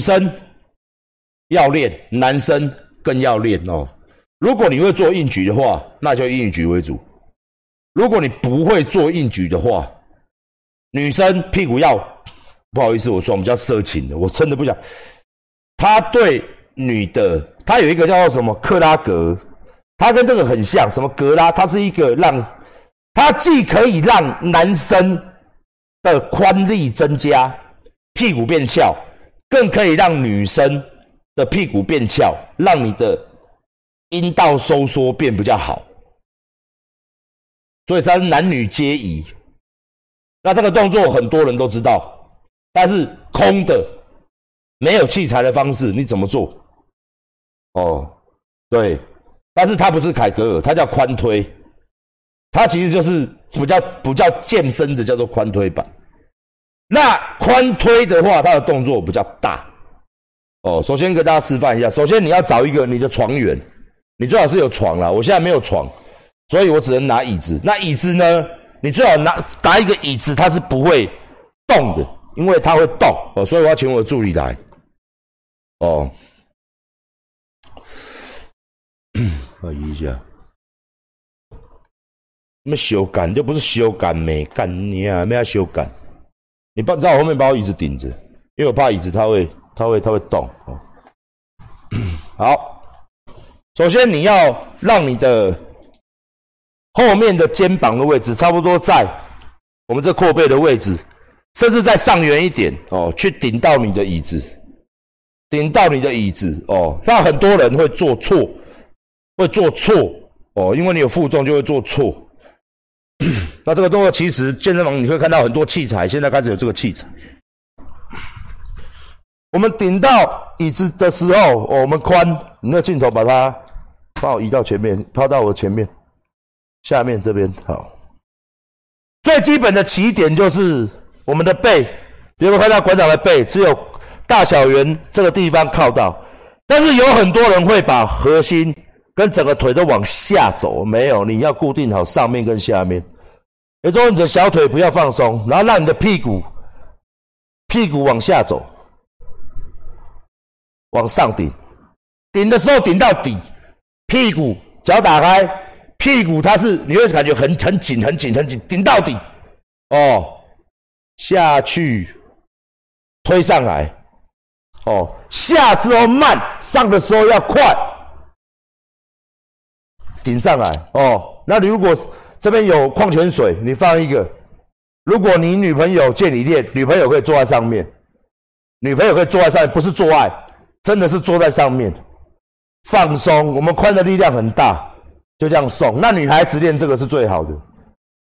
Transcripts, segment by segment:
女生要练，男生更要练哦。如果你会做硬举的话，那就硬举为主；如果你不会做硬举的话，女生屁股要不好意思，我说我们叫色情的，我真的不想。他对女的，他有一个叫做什么克拉格，他跟这个很像，什么格拉，他是一个让，他既可以让男生的宽力增加，屁股变翘。更可以让女生的屁股变翘，让你的阴道收缩变比较好，所以它是男女皆宜。那这个动作很多人都知道，但是空的、没有器材的方式，你怎么做？哦，对，但是它不是凯格尔，它叫宽推，它其实就是不叫不叫健身的，叫做宽推板。那宽推的话，它的动作比较大哦。首先给大家示范一下，首先你要找一个你的床缘，你最好是有床啦。我现在没有床，所以我只能拿椅子。那椅子呢，你最好拿拿一个椅子，它是不会动的，因为它会动哦。所以我要请我的助理来哦。我一下，什么修改就不是修改没干你啊，没要修改。你帮在我后面把我椅子顶着，因为我怕椅子它会、它会、它会动哦。好，首先你要让你的后面的肩膀的位置差不多在我们这阔背的位置，甚至再上缘一点哦，去顶到你的椅子，顶到你的椅子哦。那很多人会做错，会做错哦，因为你有负重就会做错。那这个动作其实健身房你会看到很多器材，现在开始有这个器材。我们顶到椅子的时候，我们宽，你那镜头把它把我移到前面，抛到我前面，下面这边好。最基本的起点就是我们的背，有没有看到馆长的背？只有大小圆这个地方靠到，但是有很多人会把核心。跟整个腿都往下走，没有，你要固定好上面跟下面。也就是说，你的小腿不要放松，然后让你的屁股屁股往下走，往上顶，顶的时候顶到底，屁股脚打开，屁股它是你会感觉很很紧很紧很紧，顶到底，哦，下去推上来，哦，下时候慢，上的时候要快。顶上来。哦，那你如果是这边有矿泉水，你放一个。如果你女朋友借你练，女朋友可以坐在上面，女朋友可以坐在上，不是做爱，真的是坐在上面放松。我们髋的力量很大，就这样送。那女孩子练这个是最好的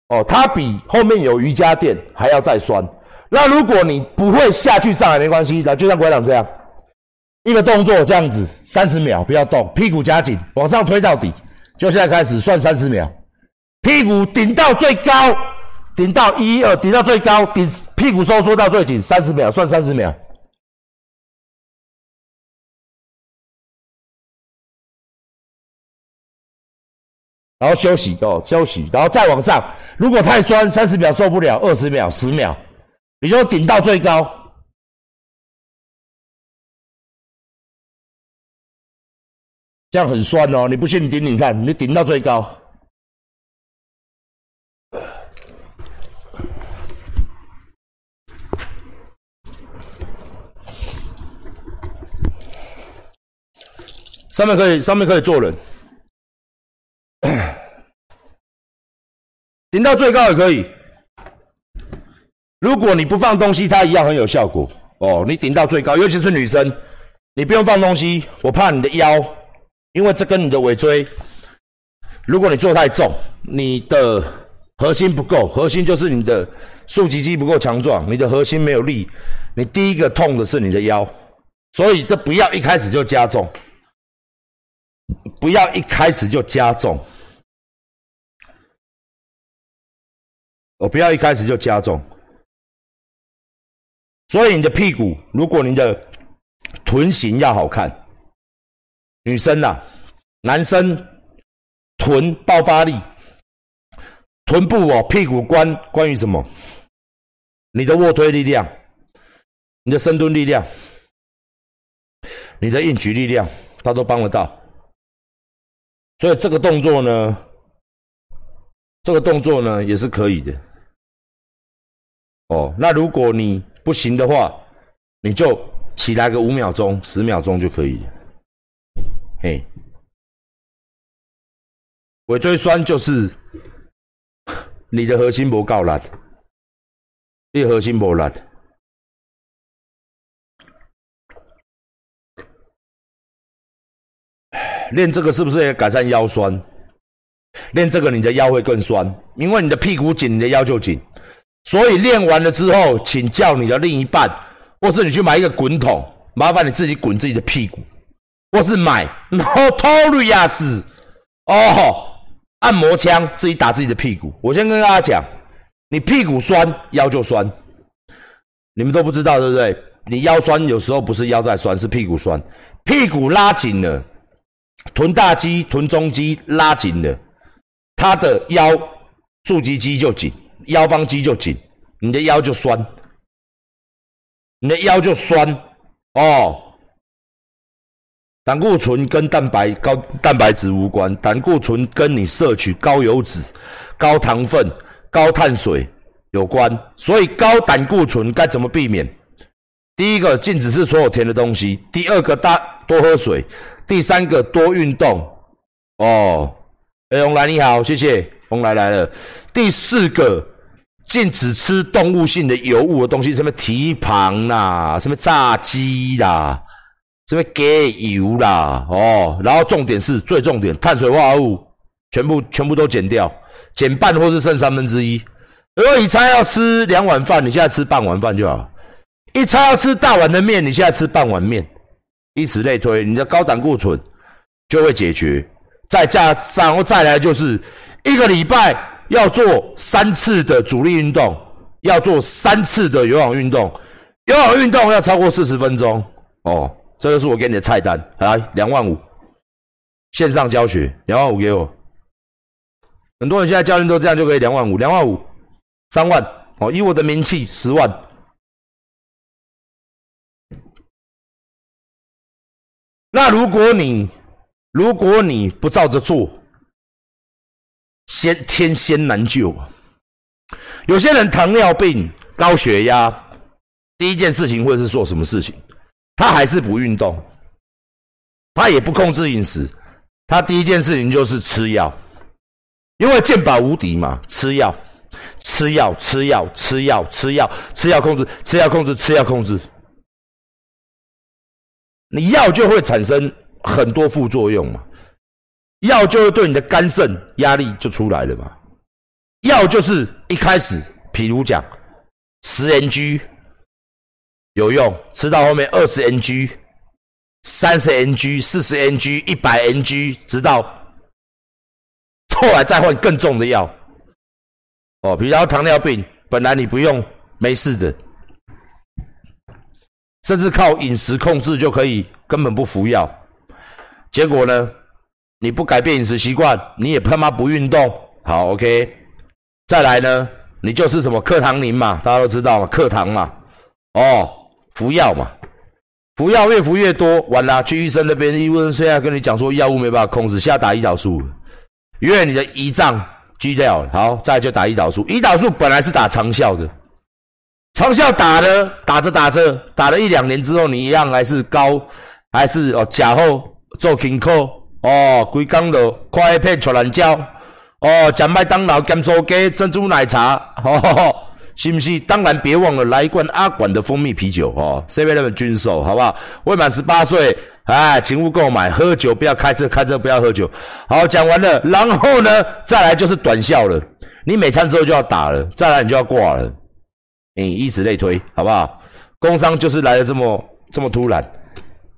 哦，它比后面有瑜伽垫还要再酸。那如果你不会下去上来没关系，来就像馆长这样，一个动作这样子，三十秒不要动，屁股夹紧，往上推到底。就现在开始算三十秒，屁股顶到最高，顶到一二，顶到最高，顶屁股收缩到最紧，三十秒算三十秒，然后休息哦，休息，然后再往上。如果太酸，三十秒受不了，二十秒、十秒，你就顶到最高。这样很酸哦，你不信你顶顶看，你顶到最高，上面可以上面可以坐人，顶到最高也可以。如果你不放东西，它一样很有效果哦。你顶到最高，尤其是女生，你不用放东西，我怕你的腰。因为这跟你的尾椎，如果你做太重，你的核心不够，核心就是你的竖脊肌不够强壮，你的核心没有力，你第一个痛的是你的腰，所以这不要一开始就加重，不要一开始就加重，我不要一开始就加重，所以你的屁股，如果你的臀型要好看。女生呐，男生臀爆发力，臀部哦，屁股关关于什么？你的卧推力量，你的深蹲力量，你的硬举力量，它都帮得到。所以这个动作呢，这个动作呢也是可以的。哦，那如果你不行的话，你就起来个五秒钟、十秒钟就可以了。嘿，尾椎酸就是 你的核心不够力，你核心不力。练这个是不是也改善腰酸？练这个你的腰会更酸，因为你的屁股紧，你的腰就紧。所以练完了之后，请叫你的另一半，或是你去买一个滚筒，麻烦你自己滚自己的屁股，或是买 Notorious 哦按摩枪，自己打自己的屁股。我先跟大家讲，你屁股酸，腰就酸。你们都不知道对不对？你腰酸有时候不是腰在酸，是屁股酸，屁股拉紧了。臀大肌、臀中肌拉紧了，他的腰竖脊肌就紧，腰方肌就紧，你的腰就酸，你的腰就酸哦。胆固醇跟蛋白高蛋白质无关，胆固醇跟你摄取高油脂、高糖分、高碳水有关。所以高胆固醇该怎么避免？第一个禁止吃所有甜的东西，第二个大多喝水。第三个多运动哦，哎，红来你好，谢谢红来来了。第四个禁止吃动物性的油物的东西，什么蹄膀啦，什么炸鸡啦，什么给油啦，哦，然后重点是最重点，碳水化合物全部全部都减掉，减半或是剩三分之一。如果一餐要吃两碗饭，你现在吃半碗饭就好；一餐要吃大碗的面，你现在吃半碗面。以此类推，你的高胆固醇就会解决。再加上再来就是一个礼拜要做三次的主力运动，要做三次的有氧运动，有氧运动要超过四十分钟。哦，这就是我给你的菜单，来两万五，线上教学两万五给我。很多人现在教练都这样就可以两万五，两万五，三万哦，以我的名气十万。那如果你如果你不照着做，先天先难救啊！有些人糖尿病、高血压，第一件事情会是做什么事情？他还是不运动，他也不控制饮食，他第一件事情就是吃药，因为健保无敌嘛，吃药、吃药、吃药、吃药、吃药、吃药控制、吃药控制、吃药控制。你药就会产生很多副作用嘛，药就会对你的肝肾压力就出来了嘛。药就是一开始，譬如讲十 ng 有用，吃到后面二十 ng、三十 ng、四十 ng、一百 ng，直到后来再换更重的药。哦，比如糖尿病，本来你不用没事的。甚至靠饮食控制就可以，根本不服药。结果呢，你不改变饮食习惯，你也他妈不运动。好，OK。再来呢，你就是什么克糖宁嘛，大家都知道嘛，克糖嘛。哦，服药嘛，服药越服越多，完了去医生那边，医生现在跟你讲说药物没办法控制，现在打胰岛素，因为你的胰脏锯掉。好，再就打胰岛素，胰岛素本来是打长效的。长效打的，打着打着，打了一两年之后，你一样还是高，还是哦假后做紧扣哦，规工的快片出来胶哦，吃麦当劳、甘酥鸡、珍珠奶茶，哦，是不是？当然别忘了来一罐阿管的蜂蜜啤酒哦，Seven Eleven 军售好不好？未满十八岁，哎，请勿购买。喝酒不要开车，开车不要喝酒。好，讲完了，然后呢，再来就是短效了。你每餐之后就要打了，再来你就要挂了。你以此类推，好不好？工伤就是来的这么这么突然，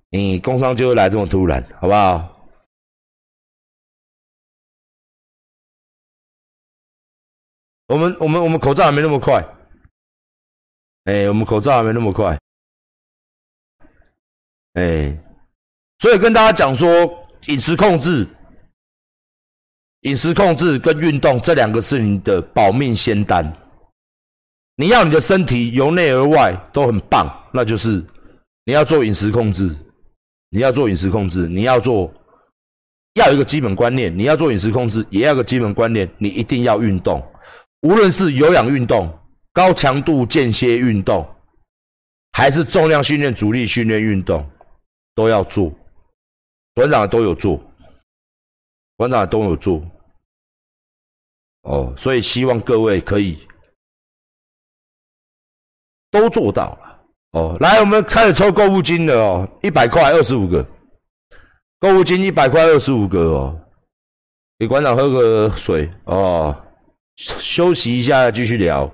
你工伤就会来这么突然，好不好？我们我们我们口罩还没那么快，哎，我们口罩还没那么快，哎，所以跟大家讲说，饮食控制、饮食控制跟运动这两个是你的保命仙丹。你要你的身体由内而外都很棒，那就是你要做饮食控制。你要做饮食控制，你要做，要有一个基本观念，你要做饮食控制，也要个基本观念，你一定要运动，无论是有氧运动、高强度间歇运动，还是重量训练、阻力训练运动，都要做。馆长都有做，馆长都有做。哦，所以希望各位可以都做到了。哦，来，我们开始抽购物金了哦，一百块二十五个，购物金一百块二十五个哦，给馆长喝个水哦，休息一下继续聊。